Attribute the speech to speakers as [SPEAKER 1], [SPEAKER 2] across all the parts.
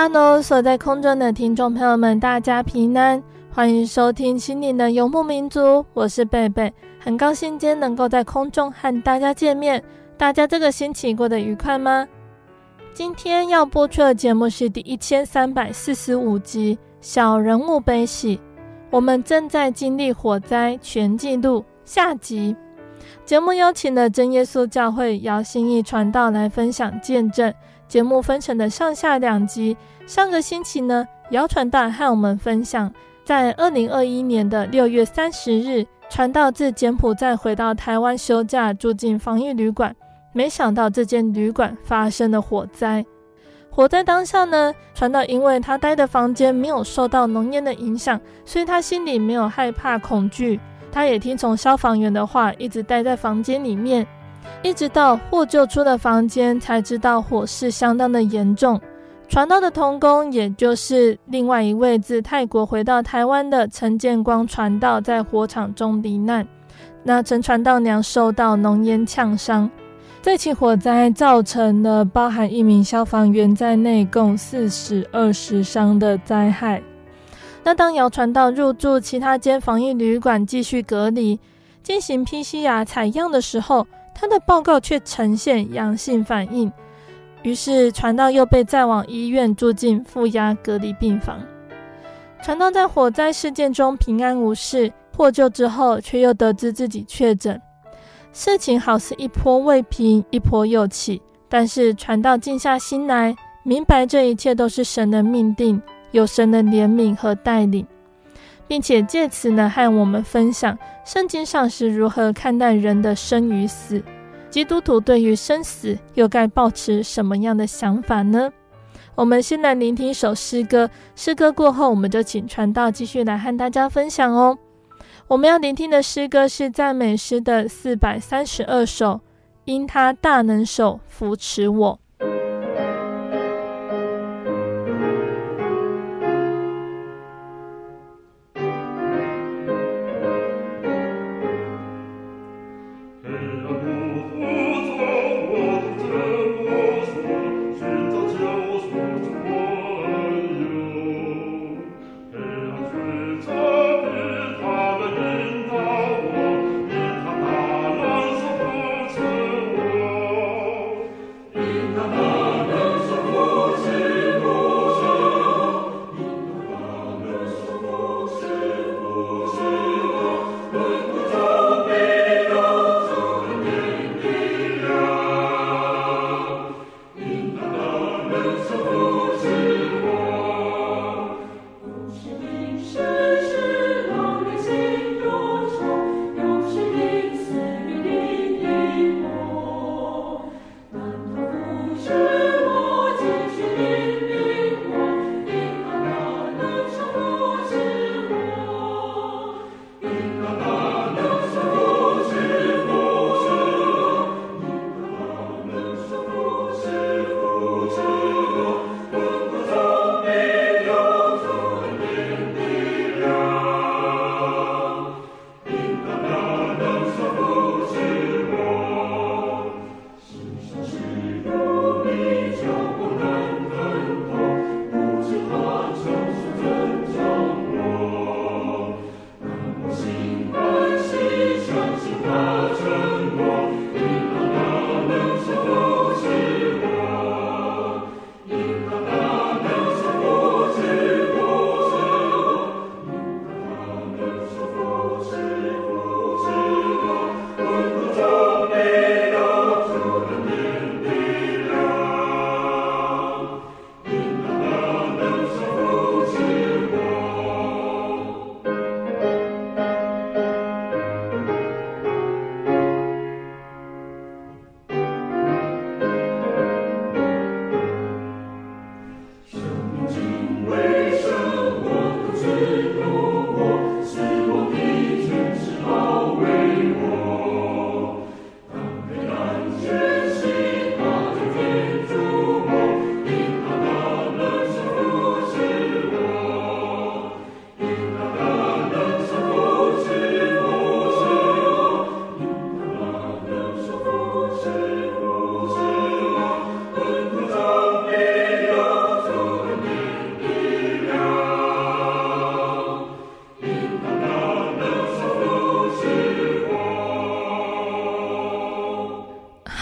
[SPEAKER 1] 哈喽，所在空中的听众朋友们，大家平安，欢迎收听心灵的游牧民族，我是贝贝，很高兴今天能够在空中和大家见面。大家这个星期过得愉快吗？今天要播出的节目是第一千三百四十五集《小人物悲喜》，我们正在经历火灾全纪录下集。节目邀请了真耶稣教会姚心义传道来分享见证。节目分成的上下两集。上个星期呢，姚传道和我们分享，在二零二一年的六月三十日，传道自柬埔寨回到台湾休假，住进防疫旅馆，没想到这间旅馆发生了火灾。火灾当下呢，传道因为他待的房间没有受到浓烟的影响，所以他心里没有害怕恐惧，他也听从消防员的话，一直待在房间里面。一直到获救出了房间，才知道火势相当的严重。传道的同工，也就是另外一位自泰国回到台湾的陈建光传道，在火场中罹难。那陈传道娘受到浓烟呛伤。这起火灾造成了包含一名消防员在内共四死二十伤的灾害。那当姚传道入住其他间防疫旅馆继续隔离，进行 PCR 采样的时候，他的报告却呈现阳性反应，于是传道又被载往医院住进负压隔离病房。传道在火灾事件中平安无事，获救之后却又得知自己确诊。事情好似一波未平，一波又起，但是传道静下心来，明白这一切都是神的命定，有神的怜悯和带领。并且借此呢，和我们分享圣经上是如何看待人的生与死，基督徒对于生死又该抱持什么样的想法呢？我们先来聆听一首诗歌，诗歌过后，我们就请传道继续来和大家分享哦。我们要聆听的诗歌是赞美诗的四百三十二首，因他大能手扶持我。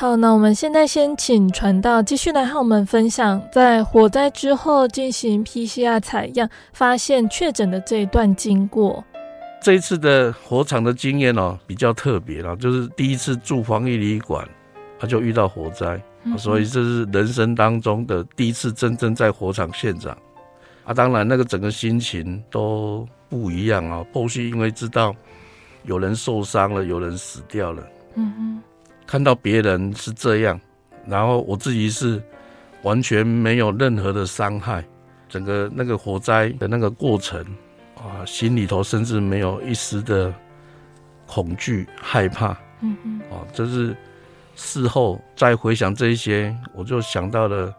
[SPEAKER 1] 好，那我们现在先请传道继续来和我们分享，在火灾之后进行 PCR 采样，发现确诊的这一段经过。
[SPEAKER 2] 这一次的火场的经验哦，比较特别了，就是第一次住防疫旅馆，他就遇到火灾，嗯、所以这是人生当中的第一次真正在火场现场。啊，当然那个整个心情都不一样啊。后续因为知道有人受伤了，有人死掉了，嗯哼。看到别人是这样，然后我自己是完全没有任何的伤害，整个那个火灾的那个过程啊，心里头甚至没有一丝的恐惧害怕，嗯嗯，啊，就是事后再回想这一些，我就想到了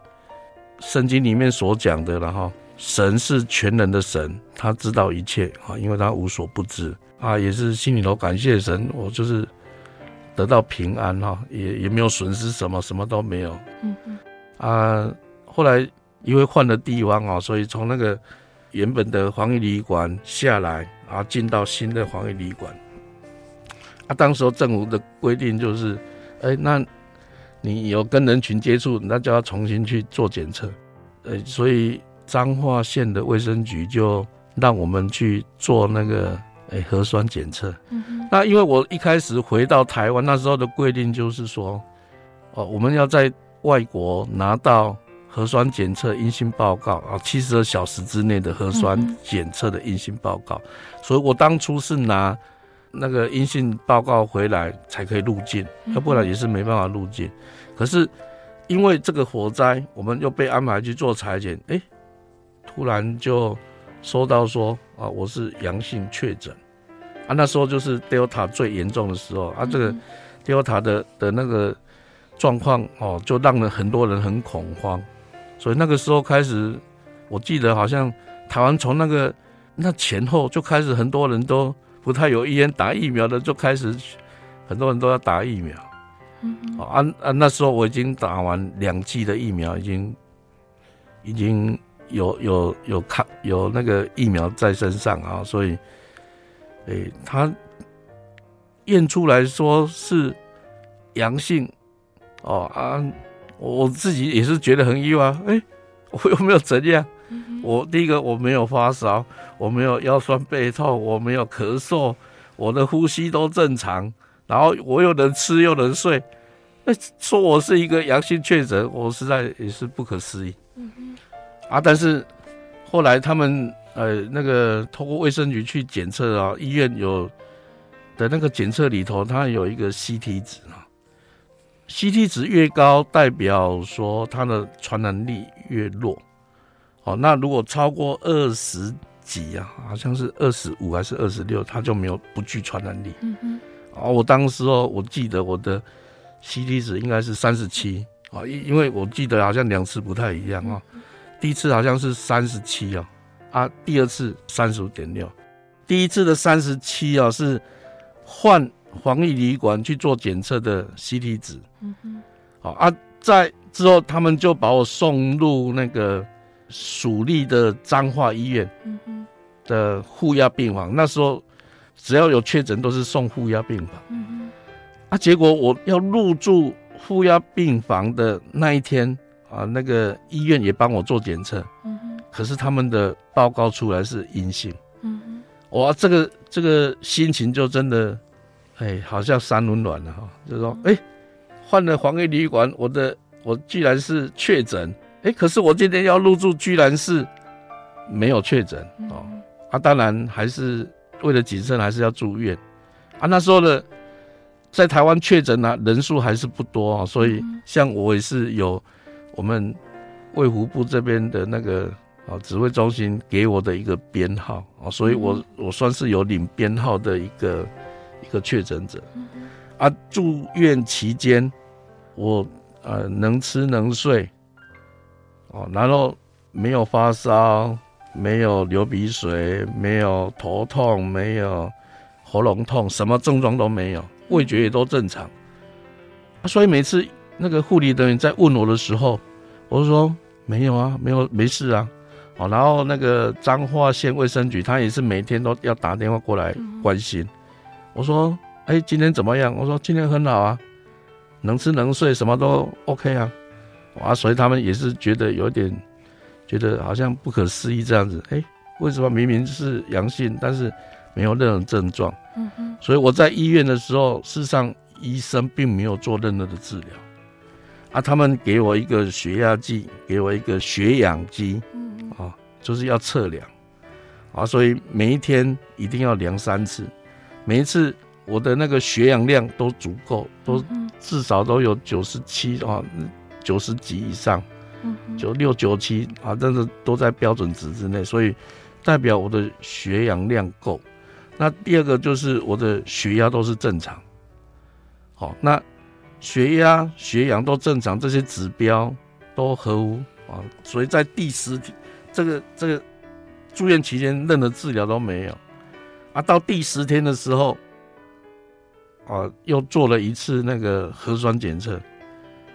[SPEAKER 2] 圣经里面所讲的，然后神是全能的神，他知道一切啊，因为他无所不知啊，也是心里头感谢神，我就是。得到平安哈，也也没有损失什么，什么都没有。嗯嗯。啊，后来因为换了地方啊，所以从那个原本的防疫旅馆下来，然后进到新的防疫旅馆。啊，当时候政府的规定就是，哎，那你有跟人群接触，那就要重新去做检测。呃，所以彰化县的卫生局就让我们去做那个。哎，核酸检测。嗯哼。那因为我一开始回到台湾，那时候的规定就是说，哦，我们要在外国拿到核酸检测阴性报告啊，七十二小时之内的核酸检测的阴性报告。嗯。所以我当初是拿那个阴性报告回来才可以入境，要不然也是没办法入境。可是因为这个火灾，我们又被安排去做裁剪，哎，突然就。收到说啊，我是阳性确诊。啊，那时候就是 Delta 最严重的时候啊，这个 Delta 的的那个状况哦，就让人很多人很恐慌，所以那个时候开始，我记得好像台湾从那个那前后就开始很多人都不太有意愿打疫苗的，就开始很多人都要打疫苗，嗯啊啊，那时候我已经打完两剂的疫苗，已经已经。有有有抗有那个疫苗在身上啊，所以，诶、欸，他验出来说是阳性，哦啊，我自己也是觉得很意外，诶、欸，我又没有怎样，我第一个我没有发烧，我没有腰酸背痛，我没有咳嗽，我的呼吸都正常，然后我又能吃又能睡，那说我是一个阳性确诊，我实在也是不可思议。啊！但是后来他们呃那个通过卫生局去检测啊，医院有的那个检测里头，它有一个 CT 值啊，CT 值越高，代表说它的传染力越弱。哦，那如果超过二十几啊，好像是二十五还是二十六，它就没有不具传染力。嗯嗯。啊，我当时哦，我记得我的 CT 值应该是三十七啊，因因为我记得好像两次不太一样啊。第一次好像是三十七哦，啊，第二次三十五点六，第一次的三十七哦是换防疫旅馆去做检测的 CT 值，嗯哼，好啊，在之后他们就把我送入那个属立的彰化医院，嗯哼，的负压病房，那时候只要有确诊都是送负压病房，嗯哼，啊，结果我要入住负压病房的那一天。啊，那个医院也帮我做检测，可是他们的报告出来是阴性，哇，这个这个心情就真的，哎，好像三温暖了哈，就是说，哎，换了防疫旅馆，我的我居然是确诊，哎，可是我今天要入住，居然是没有确诊哦，啊，当然还是为了谨慎，还是要住院，啊，那时候的在台湾确诊啊人数还是不多啊，所以像我也是有。我们卫福部这边的那个啊指挥中心给我的一个编号啊，所以我我算是有领编号的一个一个确诊者。啊，住院期间我呃能吃能睡，哦，然后没有发烧，没有流鼻水，没有头痛，没有喉咙痛，什么症状都没有，味觉也都正常。所以每次。那个护理人员在问我的时候，我就说没有啊，没有，没事啊。哦，然后那个彰化县卫生局，他也是每天都要打电话过来关心。我说，哎，今天怎么样？我说今天很好啊。能吃能睡，什么都 OK 啊，啊，所以他们也是觉得有点觉得好像不可思议这样子，哎，为什么明明是阳性，但是没有任何症状？嗯哼，所以我在医院的时候，事实上医生并没有做任何的治疗，啊，他们给我一个血压计，给我一个血氧机，嗯啊，就是要测量，啊，所以每一天一定要量三次，每一次。我的那个血氧量都足够，都至少都有九十七啊，九十几以上，九六九七啊，但是都在标准值之内，所以代表我的血氧量够。那第二个就是我的血压都是正常，好，那血压、血氧都正常，这些指标都合乎啊，所以在第十天这个这个住院期间，任何治疗都没有啊，到第十天的时候。啊，又做了一次那个核酸检测，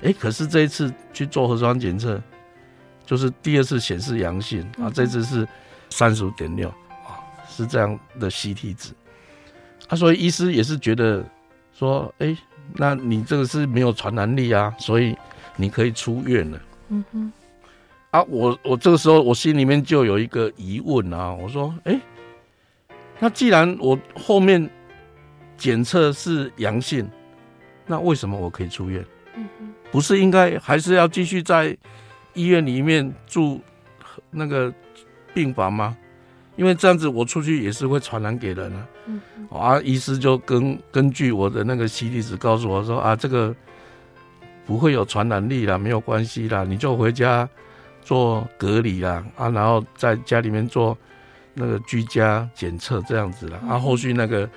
[SPEAKER 2] 哎，可是这一次去做核酸检测，就是第二次显示阳性啊，这次是三十五点六啊，是这样的 CT 值。啊，所以医师也是觉得说，哎，那你这个是没有传染力啊，所以你可以出院了。嗯哼。啊，我我这个时候我心里面就有一个疑问啊，我说，哎，那既然我后面。检测是阳性，那为什么我可以出院？嗯哼，不是应该还是要继续在医院里面住那个病房吗？因为这样子我出去也是会传染给人啊。啊，医师就根根据我的那个 CT 值告诉我说啊，这个不会有传染力啦，没有关系啦，你就回家做隔离啦，啊，然后在家里面做那个居家检测这样子啦，啊，后续那个。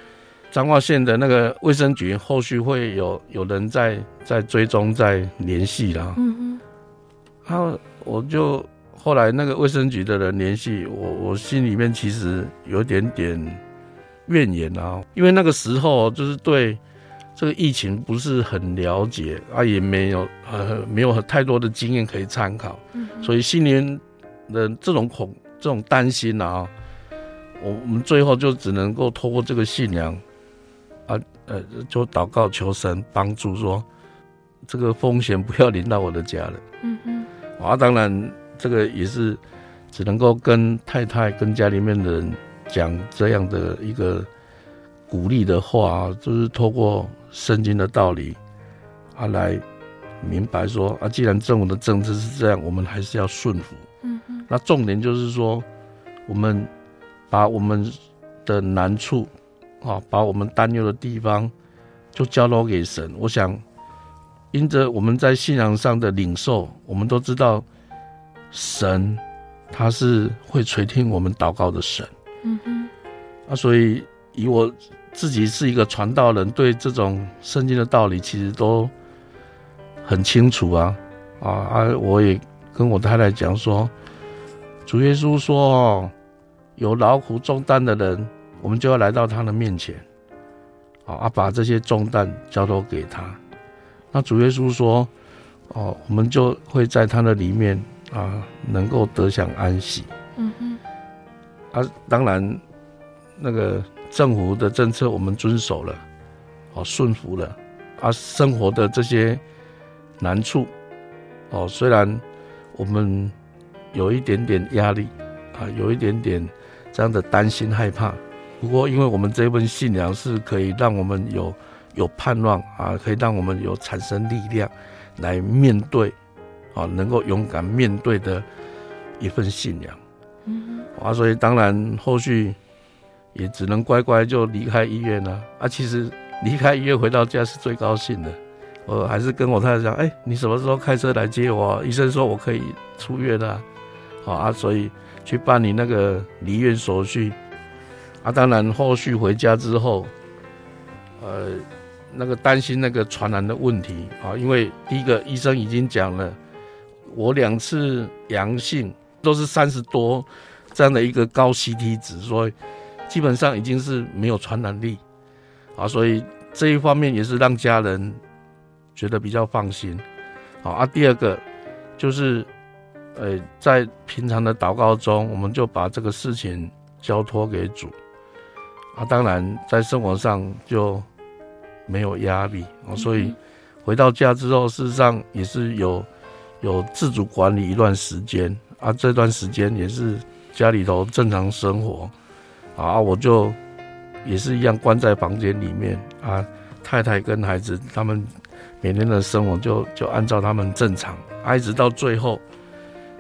[SPEAKER 2] 彰化县的那个卫生局后续会有有人在在追踪在联系啦，嗯嗯，然后我就后来那个卫生局的人联系我，我心里面其实有点点怨言啊，因为那个时候就是对这个疫情不是很了解啊，也没有呃没有太多的经验可以参考，所以心里面的这种恐这种担心啊，我我们最后就只能够透过这个信仰。啊，呃，就祷告求神帮助，说这个风险不要临到我的家人。嗯嗯。啊，当然这个也是只能够跟太太、跟家里面的人讲这样的一个鼓励的话，就是透过圣经的道理啊来明白说啊，既然政府的政治是这样，我们还是要顺服。嗯嗯。那重点就是说，我们把我们的难处。啊，把我们担忧的地方就交托给神。我想，因着我们在信仰上的领受，我们都知道神他是会垂听我们祷告的神。嗯哼。啊，所以以我自己是一个传道人，对这种圣经的道理其实都很清楚啊。啊啊，我也跟我太太讲说，主耶稣说哦，有劳苦重担的人。我们就要来到他的面前，啊，把这些重担交托给他。那主耶稣说，哦，我们就会在他的里面啊，能够得享安息。嗯嗯。啊，当然，那个政府的政策我们遵守了，哦，顺服了。啊，生活的这些难处，哦，虽然我们有一点点压力，啊，有一点点这样的担心害怕。不过，因为我们这份信仰是可以让我们有有盼望啊，可以让我们有产生力量来面对啊，能够勇敢面对的一份信仰。嗯，啊，所以当然后续也只能乖乖就离开医院了。啊，其实离开医院回到家是最高兴的。我还是跟我太太讲，哎，你什么时候开车来接我？医生说我可以出院了。好啊，所以去办理那个离院手续。啊，当然，后续回家之后，呃，那个担心那个传染的问题啊，因为第一个医生已经讲了，我两次阳性都是三十多这样的一个高 CT 值，所以基本上已经是没有传染力啊，所以这一方面也是让家人觉得比较放心。啊啊，第二个就是，呃，在平常的祷告中，我们就把这个事情交托给主。啊，当然，在生活上就没有压力啊，所以回到家之后，事实上也是有有自主管理一段时间啊，这段时间也是家里头正常生活啊，我就也是一样关在房间里面啊，太太跟孩子他们每天的生活就就按照他们正常，啊，一直到最后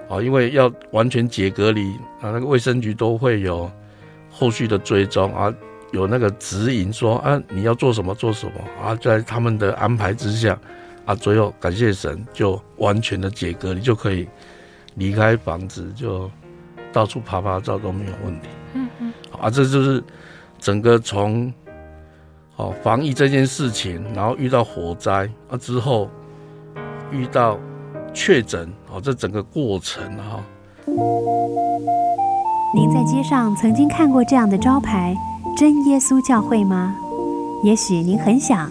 [SPEAKER 2] 啊，因为要完全解隔离啊，那个卫生局都会有后续的追踪啊。有那个指引说啊，你要做什么做什么啊，在他们的安排之下啊，最后感谢神就完全的解隔，你就可以离开房子，就到处爬爬照都没有问题。嗯嗯，啊，这就是整个从哦防疫这件事情，然后遇到火灾啊之后遇到确诊哦，这整个过程哈。
[SPEAKER 3] 您在街上曾经看过这样的招牌？真耶稣教会吗？也许您很想，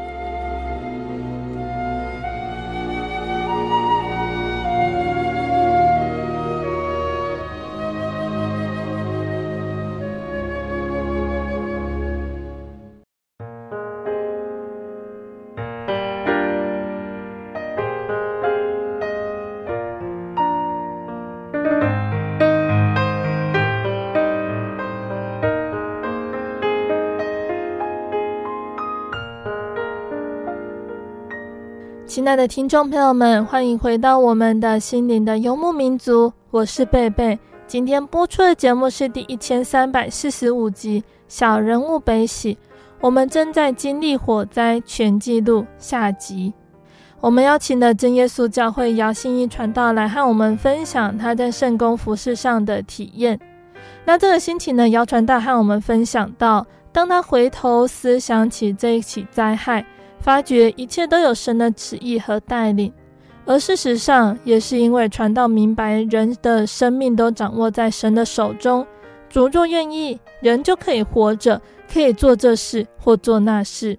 [SPEAKER 1] 亲爱的听众朋友们，欢迎回到我们的心灵的游牧民族，我是贝贝。今天播出的节目是第一千三百四十五集《小人物悲喜》，我们正在经历火灾全纪录下集。我们邀请了真耶稣教会姚信一传道来和我们分享他在圣工服事上的体验。那这个星期呢，姚传道和我们分享到，当他回头思想起这一起灾害。发觉一切都有神的旨意和带领，而事实上也是因为传道明白人的生命都掌握在神的手中，主若愿意，人就可以活着，可以做这事或做那事。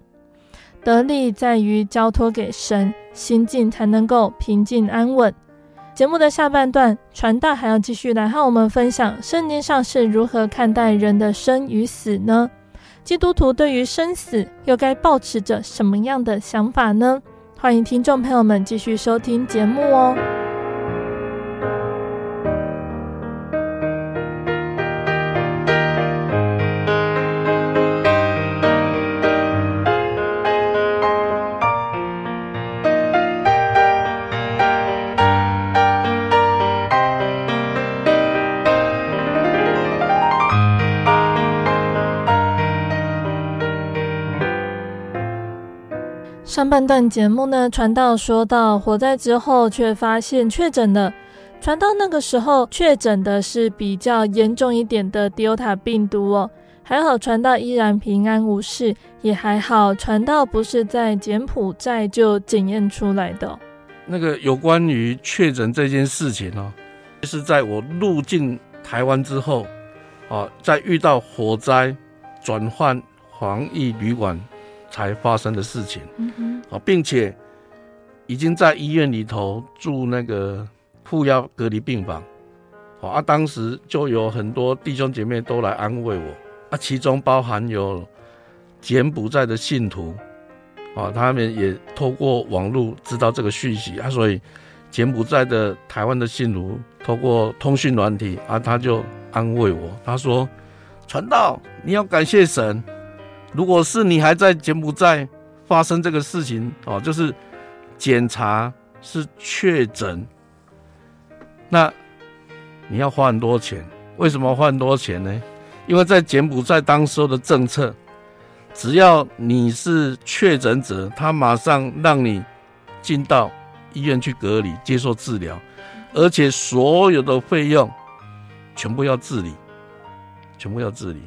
[SPEAKER 1] 得力在于交托给神，心境才能够平静安稳。节目的下半段，传道还要继续来和我们分享圣经上是如何看待人的生与死呢？基督徒对于生死又该抱持着什么样的想法呢？欢迎听众朋友们继续收听节目哦。上半段节目呢，传道说到火灾之后，却发现确诊了。传道那个时候确诊的是比较严重一点的 Delta 病毒哦，还好传道依然平安无事，也还好传道不是在柬埔寨就检验出来的。
[SPEAKER 2] 那个有关于确诊这件事情哦，是在我入境台湾之后，啊，在遇到火灾转换防疫旅馆。才发生的事情，嗯啊，并且已经在医院里头住那个负压隔离病房，啊，当时就有很多弟兄姐妹都来安慰我，啊，其中包含有柬埔寨的信徒，啊，他们也透过网络知道这个讯息，啊，所以柬埔寨的台湾的信徒透过通讯软体，啊，他就安慰我，他说：“传道，你要感谢神。”如果是你还在柬埔寨发生这个事情哦，就是检查是确诊，那你要花很多钱。为什么花很多钱呢？因为在柬埔寨当时候的政策，只要你是确诊者，他马上让你进到医院去隔离接受治疗，而且所有的费用全部要自理，全部要自理。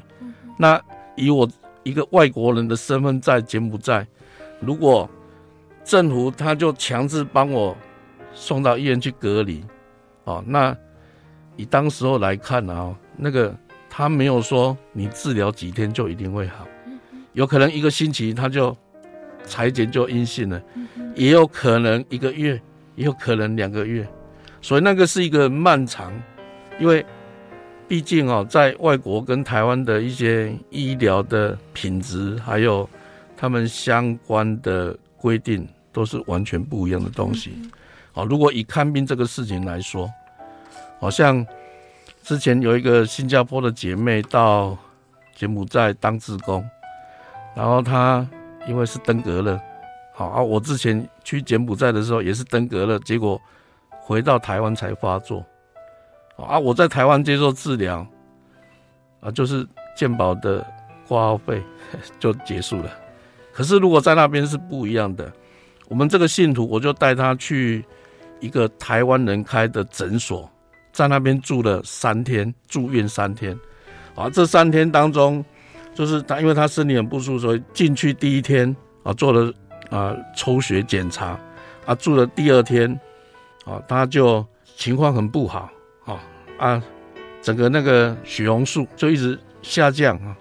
[SPEAKER 2] 那以我一个外国人的身份在柬埔寨，如果政府他就强制帮我送到医院去隔离，哦，那以当时候来看啊，那个他没有说你治疗几天就一定会好，有可能一个星期他就裁剪就阴性了，也有可能一个月，也有可能两个月，所以那个是一个漫长，因为毕竟哦，在外国跟台湾的一些医疗的品质，还有他们相关的规定。都是完全不一样的东西，哦，如果以看病这个事情来说，好像之前有一个新加坡的姐妹到柬埔寨当志工，然后她因为是登革热，好啊，我之前去柬埔寨的时候也是登革热，结果回到台湾才发作，啊，我在台湾接受治疗，啊，就是健保的挂号费就结束了，可是如果在那边是不一样的。我们这个信徒，我就带他去一个台湾人开的诊所，在那边住了三天，住院三天。啊，这三天当中，就是他，因为他身体很不舒服，所以进去第一天啊，做了啊抽血检查，啊，住了第二天，啊，他就情况很不好，啊，整个那个血红素就一直下降啊。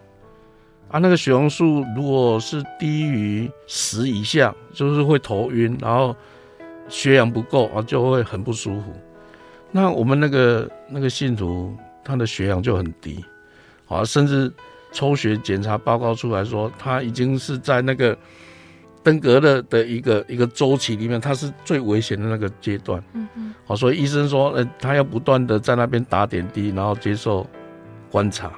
[SPEAKER 2] 啊，那个血红素如果是低于十以下，就是会头晕，然后血氧不够啊，就会很不舒服。那我们那个那个信徒，他的血氧就很低，啊，甚至抽血检查报告出来说，他已经是在那个登革热的一个一个周期里面，它是最危险的那个阶段。嗯嗯。好，所以医生说，呃，他要不断的在那边打点滴，然后接受观察。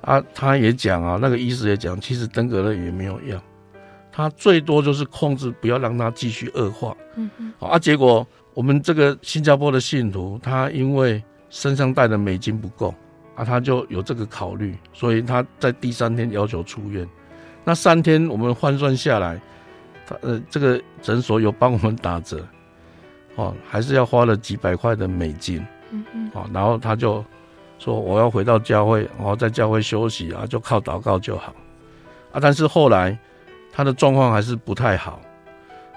[SPEAKER 2] 啊，他也讲啊，那个医师也讲，其实登革热也没有药，他最多就是控制，不要让它继续恶化。嗯嗯。啊，结果我们这个新加坡的信徒，他因为身上带的美金不够，啊，他就有这个考虑，所以他在第三天要求出院。那三天我们换算下来，他呃这个诊所有帮我们打折，哦，还是要花了几百块的美金。嗯嗯。哦，然后他就。说我要回到教会，然后在教会休息啊，就靠祷告就好啊。但是后来他的状况还是不太好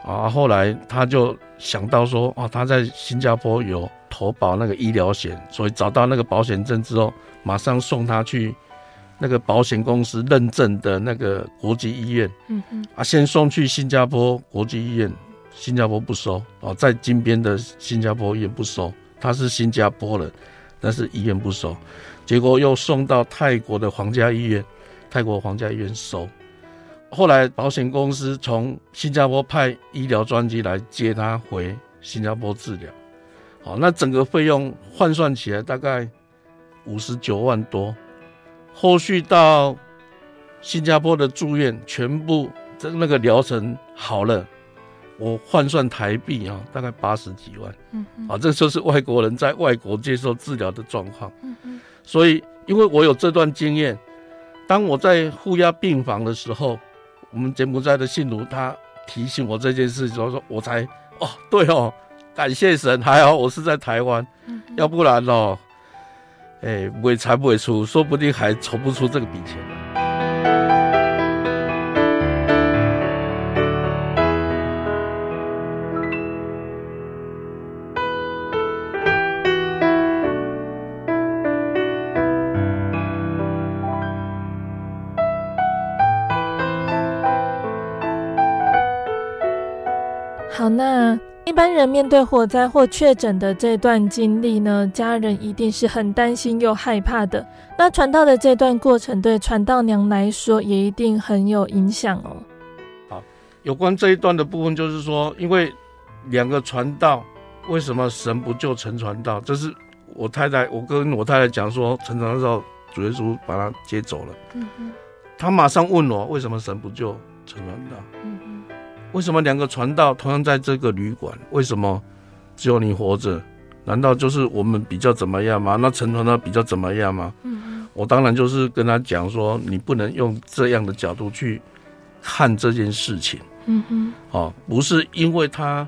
[SPEAKER 2] 啊。后来他就想到说，啊，他在新加坡有投保那个医疗险，所以找到那个保险证之后，马上送他去那个保险公司认证的那个国际医院。嗯嗯。啊，先送去新加坡国际医院，新加坡不收哦，在金边的新加坡医院不收，他是新加坡人。但是医院不收，结果又送到泰国的皇家医院，泰国皇家医院收。后来保险公司从新加坡派医疗专机来接他回新加坡治疗。好，那整个费用换算起来大概五十九万多。后续到新加坡的住院，全部这那个疗程好了。我换算台币啊，大概八十几万，嗯，啊，这就是外国人在外国接受治疗的状况，嗯嗯，所以因为我有这段经验，当我在负压病房的时候，我们柬埔寨的信徒他提醒我这件事，所以说我才哦，对哦，感谢神，还好我是在台湾，嗯，要不然哦，哎，不会才不会出，说不定还筹不出这个
[SPEAKER 1] 笔钱。般人面对火灾或确诊的这段经历呢，家人一定是很担心又害怕的。那传道的这段过程，对传道娘来说也一定很有影响哦。
[SPEAKER 2] 好，有关这一段的部分，就是说，因为两个传道，为什么神不救陈传道？这是我太太，我跟我太太讲说，陈传道主耶稣把他接走了。嗯嗯，他马上问我，为什么神不救陈传道？嗯。为什么两个传道同样在这个旅馆？为什么只有你活着？难道就是我们比较怎么样吗？那陈传道比较怎么样吗？我当然就是跟他讲说，你不能用这样的角度去看这件事情。嗯哼。哦，不是因为他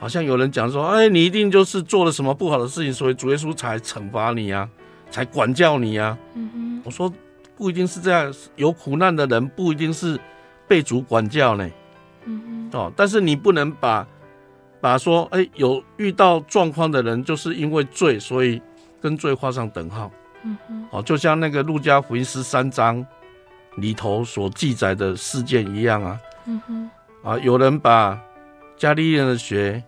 [SPEAKER 2] 好像有人讲说，哎，你一定就是做了什么不好的事情，所以主耶稣才惩罚你啊，才管教你啊。嗯哼，我说不一定是这样，有苦难的人不一定是被主管教呢。嗯哼，哦，但是你不能把把说，哎，有遇到状况的人就是因为罪，所以跟罪画上等号。嗯哼，哦，就像那个路加福音十三章里头所记载的事件一样啊。嗯哼，啊，有人把加利利人的血，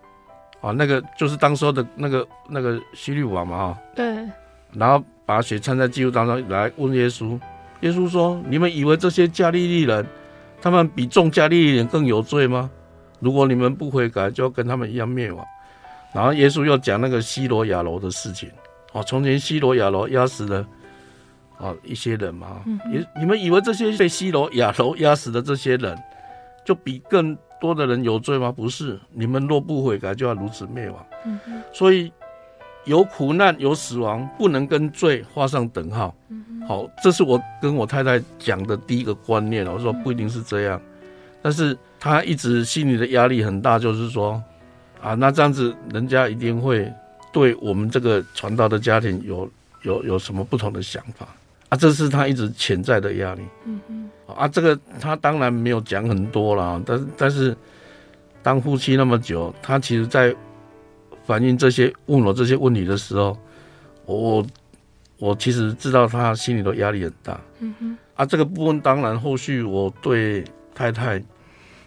[SPEAKER 2] 啊，那个就是当时候的那个那个希律王嘛，哈，
[SPEAKER 1] 对，
[SPEAKER 2] 然后把血掺在祭物当中来问耶稣，耶稣说：“你们以为这些加利利人，他们比众加利利人更有罪吗？如果你们不悔改，就要跟他们一样灭亡。”然后耶稣又讲那个西罗亚楼的事情，哦，从前西罗亚楼压死了哦一些人嘛，也、嗯、你们以为这些被西罗亚楼压死的这些人，就比更多的人有罪吗？不是，你们若不悔改，就要如此灭亡。嗯，所以有苦难、有死亡，不能跟罪画上等号。嗯，好，这是我跟我太太讲的第一个观念。我说不一定是这样，但是她一直心里的压力很大，就是说，啊，那这样子人家一定会对我们这个传道的家庭有有有什么不同的想法啊？这是她一直潜在的压力。嗯嗯。啊，这个他当然没有讲很多啦，但是但是当夫妻那么久，他其实在反映这些问我这些问题的时候，我我其实知道他心里的压力很大。嗯哼。啊，这个部分当然后续我对太太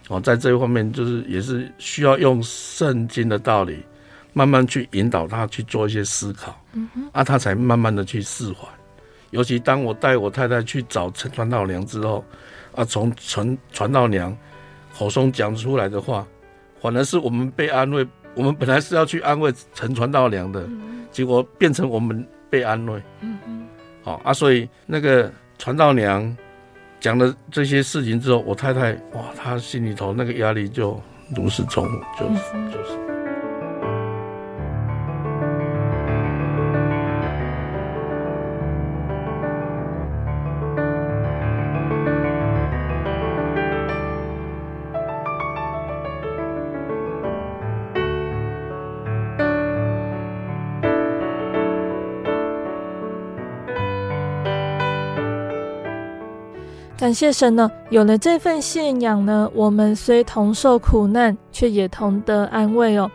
[SPEAKER 2] 哦，在这一方面就是也是需要用圣经的道理慢慢去引导他去做一些思考。嗯哼。啊，他才慢慢的去释怀。尤其当我带我太太去找陈传道娘之后，啊，从陈传道娘口中讲出来的话，反而是我们被安慰。我们本来是要去安慰陈传道娘的，嗯、结果变成我们被安慰。嗯嗯。好啊，所以那个传道娘讲了这些事情之后，我太太哇，她心里头那个压力就如释重负，就是就是。
[SPEAKER 1] 感谢神呢，有了这份信仰呢，我们虽同受苦难，却也同得安慰哦。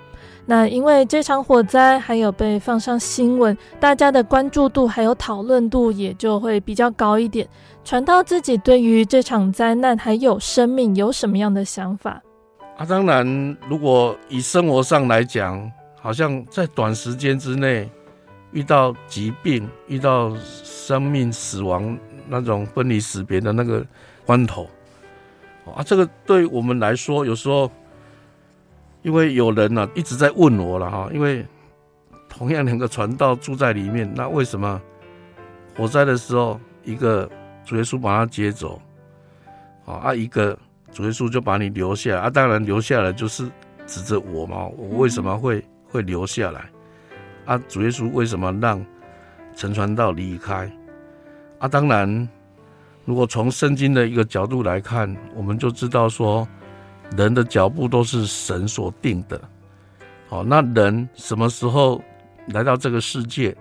[SPEAKER 1] 那因为这场火灾还有被放上新闻，大家的关注度还有讨论度也就会比较高一点。传道自己对于这场灾难还有生命有什么样的想法？
[SPEAKER 2] 啊，当然，如果以生活上来讲，好像在短时间之内遇到疾病，遇到生命死亡。那种分离死别的那个关头，啊，这个对我们来说，有时候因为有人呢、啊、一直在问我了哈，因为同样两个传道住在里面，那为什么火灾的时候一个主耶稣把他接走，啊，一个主耶稣就把你留下啊？当然留下来就是指着我嘛，我为什么会会留下来？啊，主耶稣为什么让陈传道离开？啊，当然，如果从圣经的一个角度来看，我们就知道说，人的脚步都是神所定的。好，那人什么时候来到这个世界？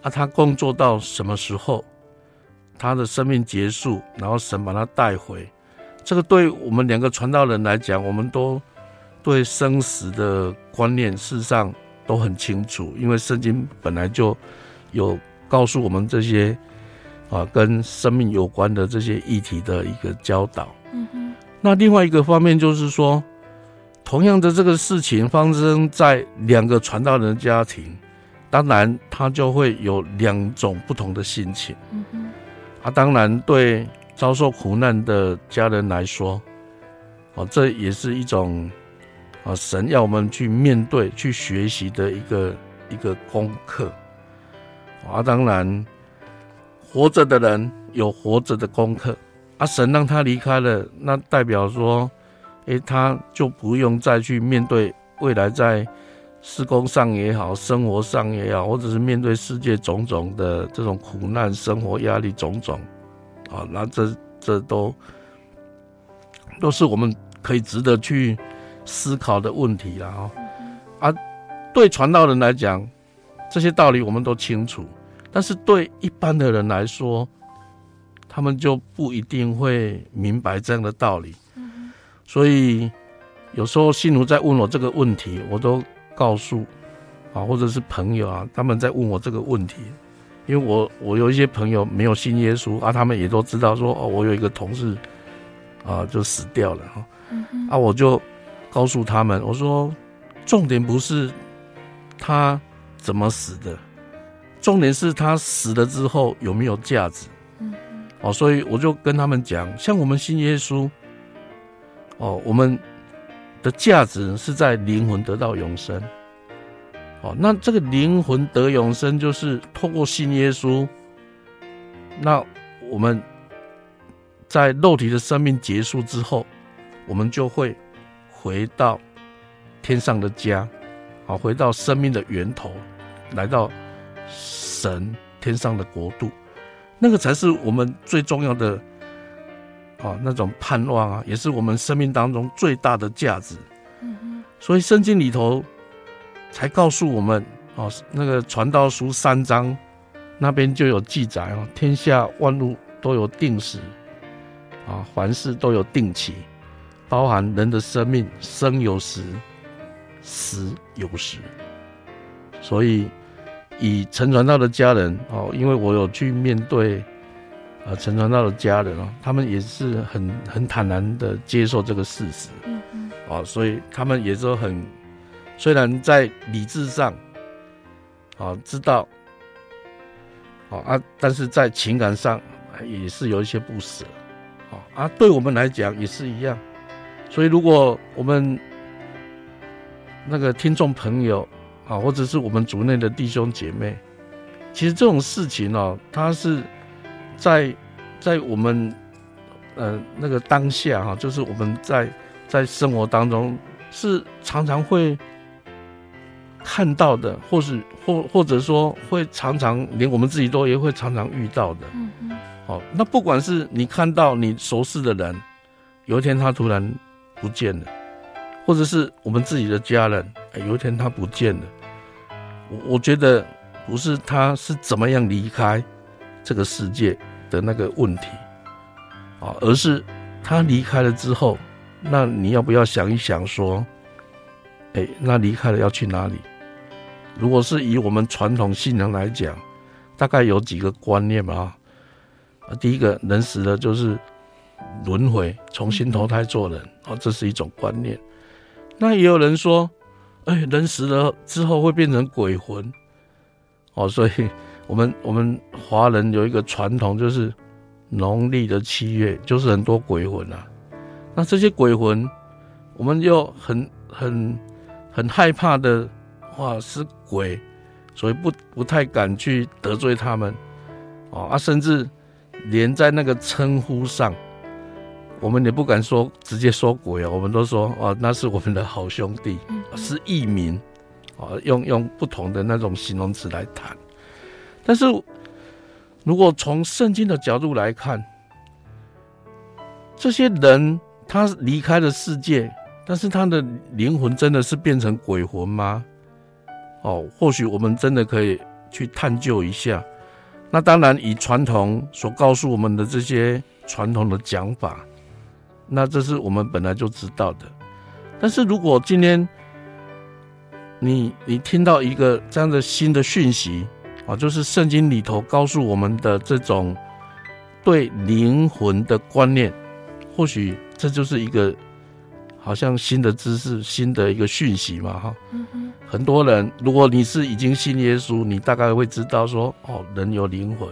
[SPEAKER 2] 啊，他工作到什么时候？他的生命结束，然后神把他带回。这个对我们两个传道人来讲，我们都对生死的观念事实上都很清楚，因为圣经本来就有告诉我们这些。啊，跟生命有关的这些议题的一个教导。嗯哼。那另外一个方面就是说，同样的这个事情发生在两个传道人的家庭，当然他就会有两种不同的心情。嗯哼。啊，当然对遭受苦难的家人来说，啊，这也是一种啊，神要我们去面对、去学习的一个一个功课。啊，当然。活着的人有活着的功课，啊，神让他离开了，那代表说，诶，他就不用再去面对未来在施工上也好，生活上也好，或者是面对世界种种的这种苦难、生活压力种种，啊，那这这都都是我们可以值得去思考的问题了啊。对传道人来讲，这些道理我们都清楚，但是对一般的人来说，他们就不一定会明白这样的道理。所以有时候信徒在问我这个问题，我都告诉啊，或者是朋友啊，他们在问我这个问题，因为我我有一些朋友没有信耶稣啊，他们也都知道说哦，我有一个同事啊就死掉了哈，啊，我就告诉他们，我说重点不是。他怎么死的？重点是他死了之后有没有价值？嗯，哦，所以我就跟他们讲，像我们信耶稣，哦，我们的价值是在灵魂得到永生。哦，那这个灵魂得永生，就是透过信耶稣，那我们在肉体的生命结束之后，我们就会回到天上的家。好，回到生命的源头，来到神天上的国度，那个才是我们最重要的啊，那种盼望啊，也是我们生命当中最大的价值。所以圣经里头才告诉我们哦，那个传道书三章那边就有记载哦，天下万物都有定时啊，凡事都有定期，包含人的生命，生有时。死有时，所以以陈传道的家人哦，因为我有去面对啊陈传道的家人哦，他们也是很很坦然的接受这个事实，嗯嗯，哦，所以他们也是很，虽然在理智上啊知道，啊啊，但是在情感上也是有一些不舍，啊啊，对我们来讲也是一样，所以如果我们。那个听众朋友啊，或者是我们族内的弟兄姐妹，其实这种事情哦，它是在在我们呃那个当下哈，就是我们在在生活当中是常常会看到的，或是或或者说会常常连我们自己都也会常常遇到的。嗯嗯。哦，那不管是你看到你熟识的人，有一天他突然不见了。或者是我们自己的家人，有一天他不见了，我我觉得不是他是怎么样离开这个世界的那个问题啊，而是他离开了之后，那你要不要想一想说，哎，那离开了要去哪里？如果是以我们传统信仰来讲，大概有几个观念嘛啊，第一个人死了就是轮回，重新投胎做人啊，这是一种观念。那也有人说，哎，人死了之后会变成鬼魂，哦，所以我们我们华人有一个传统，就是农历的七月就是很多鬼魂啊。那这些鬼魂，我们又很很很害怕的话是鬼，所以不不太敢去得罪他们，哦啊，甚至连在那个称呼上。我们也不敢说直接说鬼啊，我们都说啊，那是我们的好兄弟，是义民，啊，用用不同的那种形容词来谈。但是，如果从圣经的角度来看，这些人他离开了世界，但是他的灵魂真的是变成鬼魂吗？哦，或许我们真的可以去探究一下。那当然，以传统所告诉我们的这些传统的讲法。那这是我们本来就知道的，但是如果今天你你听到一个这样的新的讯息啊，就是圣经里头告诉我们的这种对灵魂的观念，或许这就是一个好像新的知识、新的一个讯息嘛，哈。很多人，如果你是已经信耶稣，你大概会知道说，哦，人有灵魂，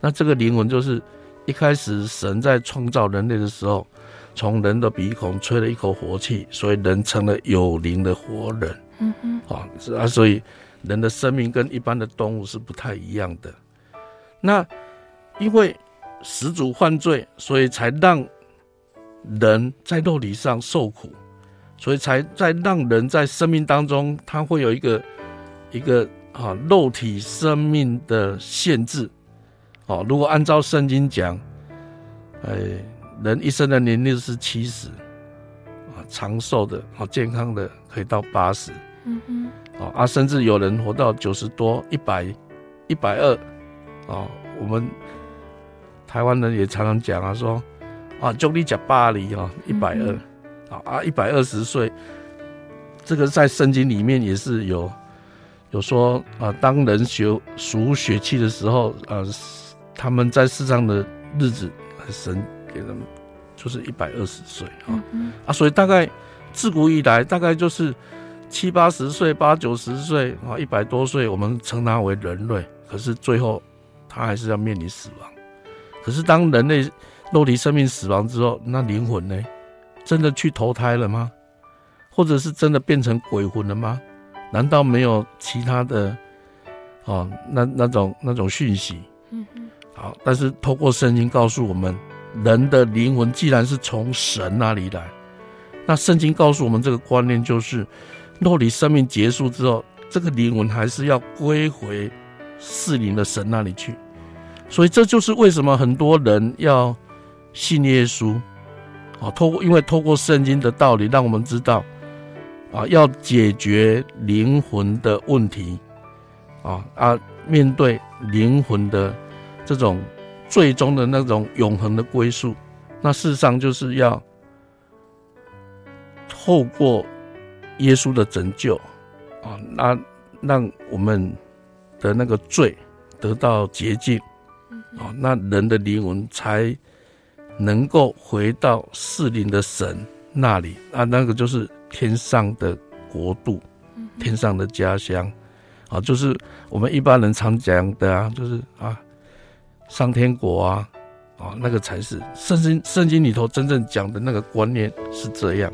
[SPEAKER 2] 那这个灵魂就是一开始神在创造人类的时候。从人的鼻孔吹了一口活气，所以人成了有灵的活人。嗯嗯，啊，是啊，所以人的生命跟一般的动物是不太一样的。那因为始祖犯罪，所以才让人在肉体上受苦，所以才在让人在生命当中，他会有一个一个啊肉体生命的限制。哦，如果按照圣经讲，哎。人一生的年龄是七十，啊，长寿的、啊健康的可以到八十。嗯哼，啊啊，甚至有人活到九十多、一百、一百二，啊，我们台湾人也常常讲啊，说啊，就你讲巴黎啊，一百二，啊啊，一百二十岁，这个在圣经里面也是有有说啊，当人学数血气的时候，呃，他们在世上的日子，神给他们就是一百二十岁啊啊，所以大概自古以来，大概就是。七八十岁、八九十岁啊，一百多岁，我们称他为人类。可是最后，他还是要面临死亡。可是当人类肉体生命死亡之后，那灵魂呢？真的去投胎了吗？或者是真的变成鬼魂了吗？难道没有其他的哦？那那种那种讯息？嗯嗯。好，但是透过圣经告诉我们，人的灵魂既然是从神那里来，那圣经告诉我们这个观念就是。肉体生命结束之后，这个灵魂还是要归回赐灵的神那里去，所以这就是为什么很多人要信耶稣啊，透过因为透过圣经的道理，让我们知道啊，要解决灵魂的问题啊啊，面对灵魂的这种最终的那种永恒的归宿，那事实上就是要透过。耶稣的拯救，啊，那让我们的那个罪得到洁净，啊，那人的灵魂才能够回到赐灵的神那里，啊，那个就是天上的国度，天上的家乡，啊，就是我们一般人常讲的啊，就是啊，上天国啊，啊，那个才是圣经圣经里头真正讲的那个观念是这样。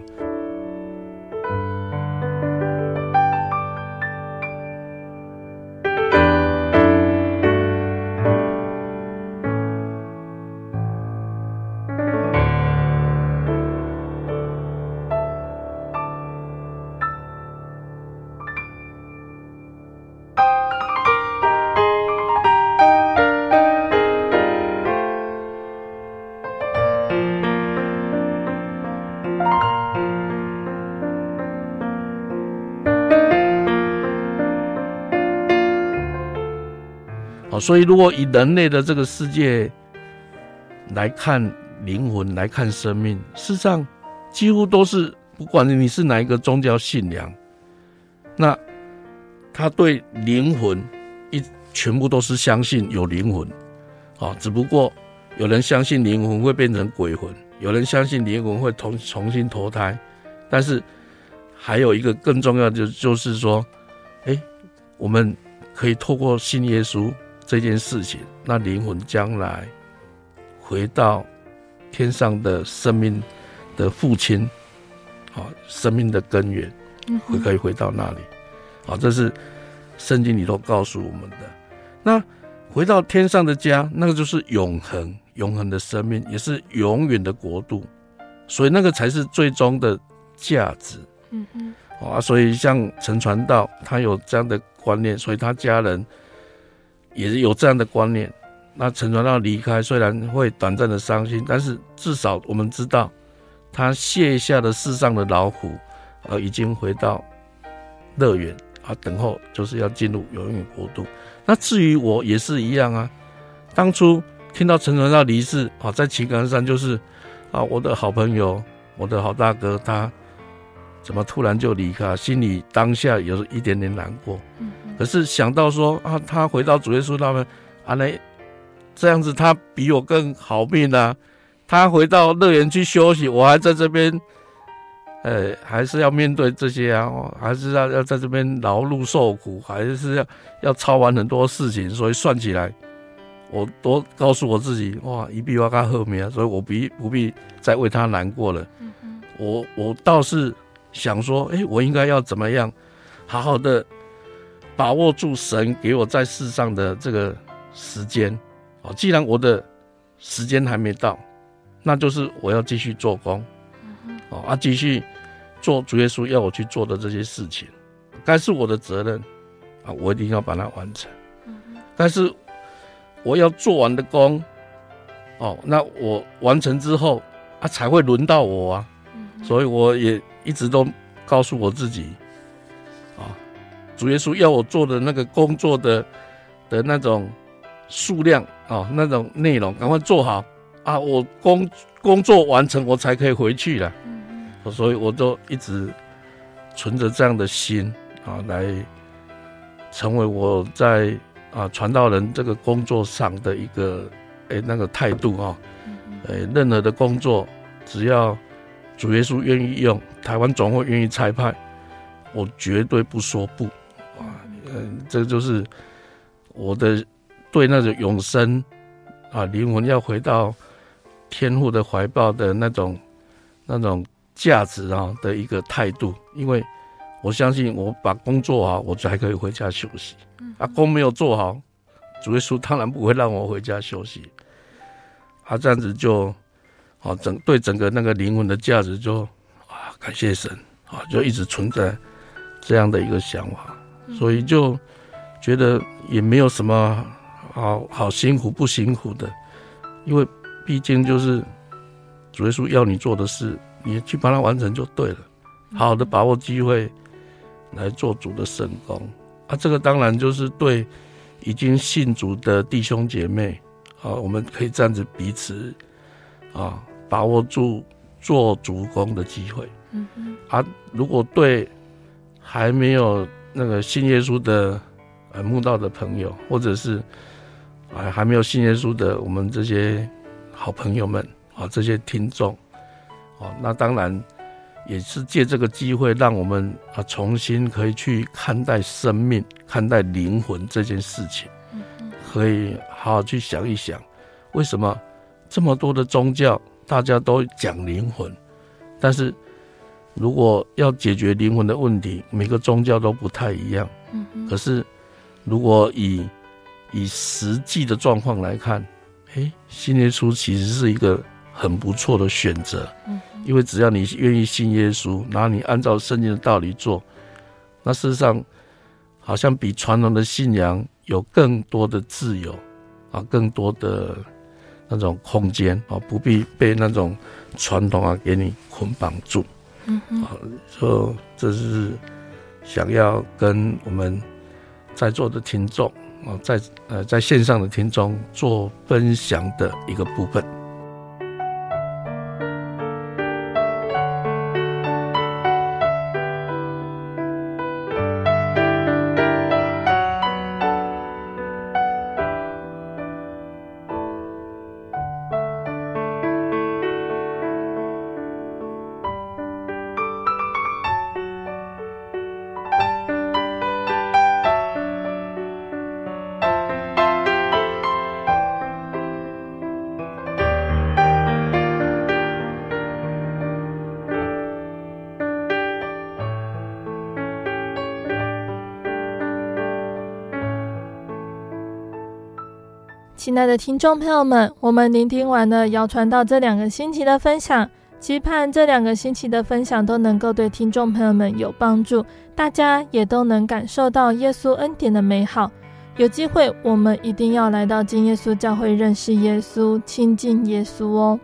[SPEAKER 2] 所以，如果以人类的这个世界来看灵魂，来看生命，事实上几乎都是，不管你是哪一个宗教信仰，那他对灵魂一全部都是相信有灵魂，啊，只不过有人相信灵魂会变成鬼魂，有人相信灵魂会重重新投胎，但是还有一个更重要的就是说，哎，我们可以透过信耶稣。这件事情，那灵魂将来回到天上的生命的父亲，啊，生命的根源，会可以回到那里，啊，这是圣经里头告诉我们的。那回到天上的家，那个就是永恒、永恒的生命，也是永远的国度，所以那个才是最终的价值。嗯嗯，啊，所以像陈传道，他有这样的观念，所以他家人。也是有这样的观念，那陈传道离开，虽然会短暂的伤心，但是至少我们知道，他卸下了世上的老虎，呃已经回到乐园啊，等候就是要进入永远国度。那至于我也是一样啊，当初听到陈传道离世啊，在情感上就是啊，我的好朋友，我的好大哥，他怎么突然就离开，心里当下有一点点难过。嗯可是想到说啊，他回到主耶稣他们，啊，那这样子他比我更好命啊！他回到乐园去休息，我还在这边，呃，还是要面对这些啊，还是要要在这边劳碌受苦，还是要要操完很多事情，所以算起来，我都告诉我自己，哇，一笔我他后面，所以我不必不必再为他难过了。嗯嗯，我我倒是想说，哎，我应该要怎么样，好好的。把握住神给我在世上的这个时间，哦，既然我的时间还没到，那就是我要继续做工，哦，啊，继续做主耶稣要我去做的这些事情，该是我的责任，啊，我一定要把它完成。但是我要做完的工，哦，那我完成之后，啊，才会轮到我啊，所以我也一直都告诉我自己。主耶稣要我做的那个工作的的那种数量啊，那种内容，赶快做好啊！我工工作完成，我才可以回去了。嗯，所以我都一直存着这样的心啊，来成为我在啊传道人这个工作上的一个诶、欸、那个态度啊。诶、欸，任何的工作，只要主耶稣愿意用，台湾总会愿意差派，我绝对不说不。嗯，这就是我的对那种永生啊，灵魂要回到天父的怀抱的那种那种价值啊的一个态度。因为我相信，我把工作好，我才可以回家休息。啊，工没有做好，主耶稣当然不会让我回家休息。啊，这样子就啊，整对整个那个灵魂的价值就啊，感谢神啊，就一直存在这样的一个想法。所以就觉得也没有什么好好辛苦不辛苦的，因为毕竟就是主耶稣要你做的事，你去把它完成就对了。好好的把握机会来做主的圣工啊，这个当然就是对已经信主的弟兄姐妹啊，我们可以这样子彼此啊把握住做主工的机会。嗯嗯。啊，如果对还没有。那个信耶稣的呃慕道的朋友，或者是啊还没有信耶稣的我们这些好朋友们啊，这些听众，哦，那当然也是借这个机会，让我们啊重新可以去看待生命、看待灵魂这件事情，可以好好去想一想，为什么这么多的宗教大家都讲灵魂，但是。如果要解决灵魂的问题，每个宗教都不太一样。嗯。可是，如果以以实际的状况来看，诶，信耶稣其实是一个很不错的选择。嗯。因为只要你愿意信耶稣，然后你按照圣经的道理做，那事实上好像比传统的信仰有更多的自由啊，更多的那种空间啊，不必被那种传统啊给你捆绑住。嗯，好，说这是想要跟我们在座的听众啊，在呃在线上的听众做分享的一个部分。
[SPEAKER 1] 听众朋友们，我们聆听完了姚传道这两个星期的分享，期盼这两个星期的分享都能够对听众朋友们有帮助，大家也都能感受到耶稣恩典的美好。有机会，我们一定要来到真耶稣教会认识耶稣、亲近耶稣哦。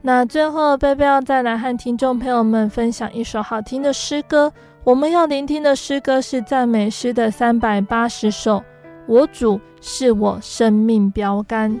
[SPEAKER 1] 那最后，贝贝要再来和听众朋友们分享一首好听的诗歌。我们要聆听的诗歌是赞美诗的三百八十首。我主是我生命标杆。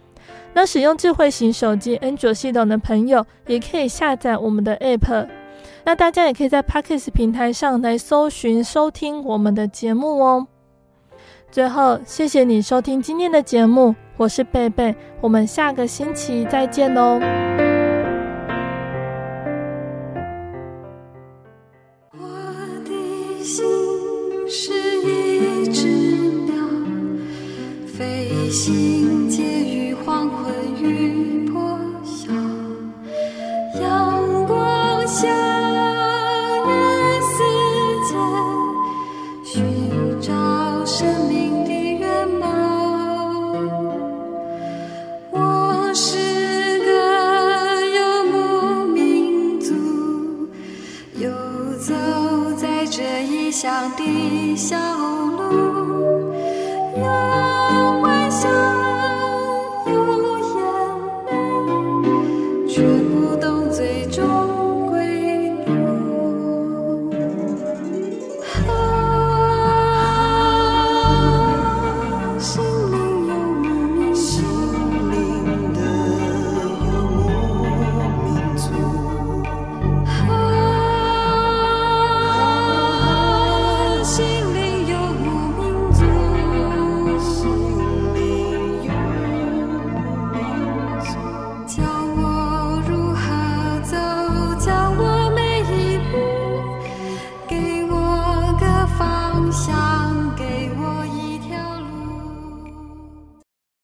[SPEAKER 1] 那使用智慧型手机安卓系统的朋友，也可以下载我们的 App。那大家也可以在 Podcast 平台上来搜寻收听我们的节目哦。最后，谢谢你收听今天的节目，我是贝贝，我们下个星期再
[SPEAKER 4] 见喽。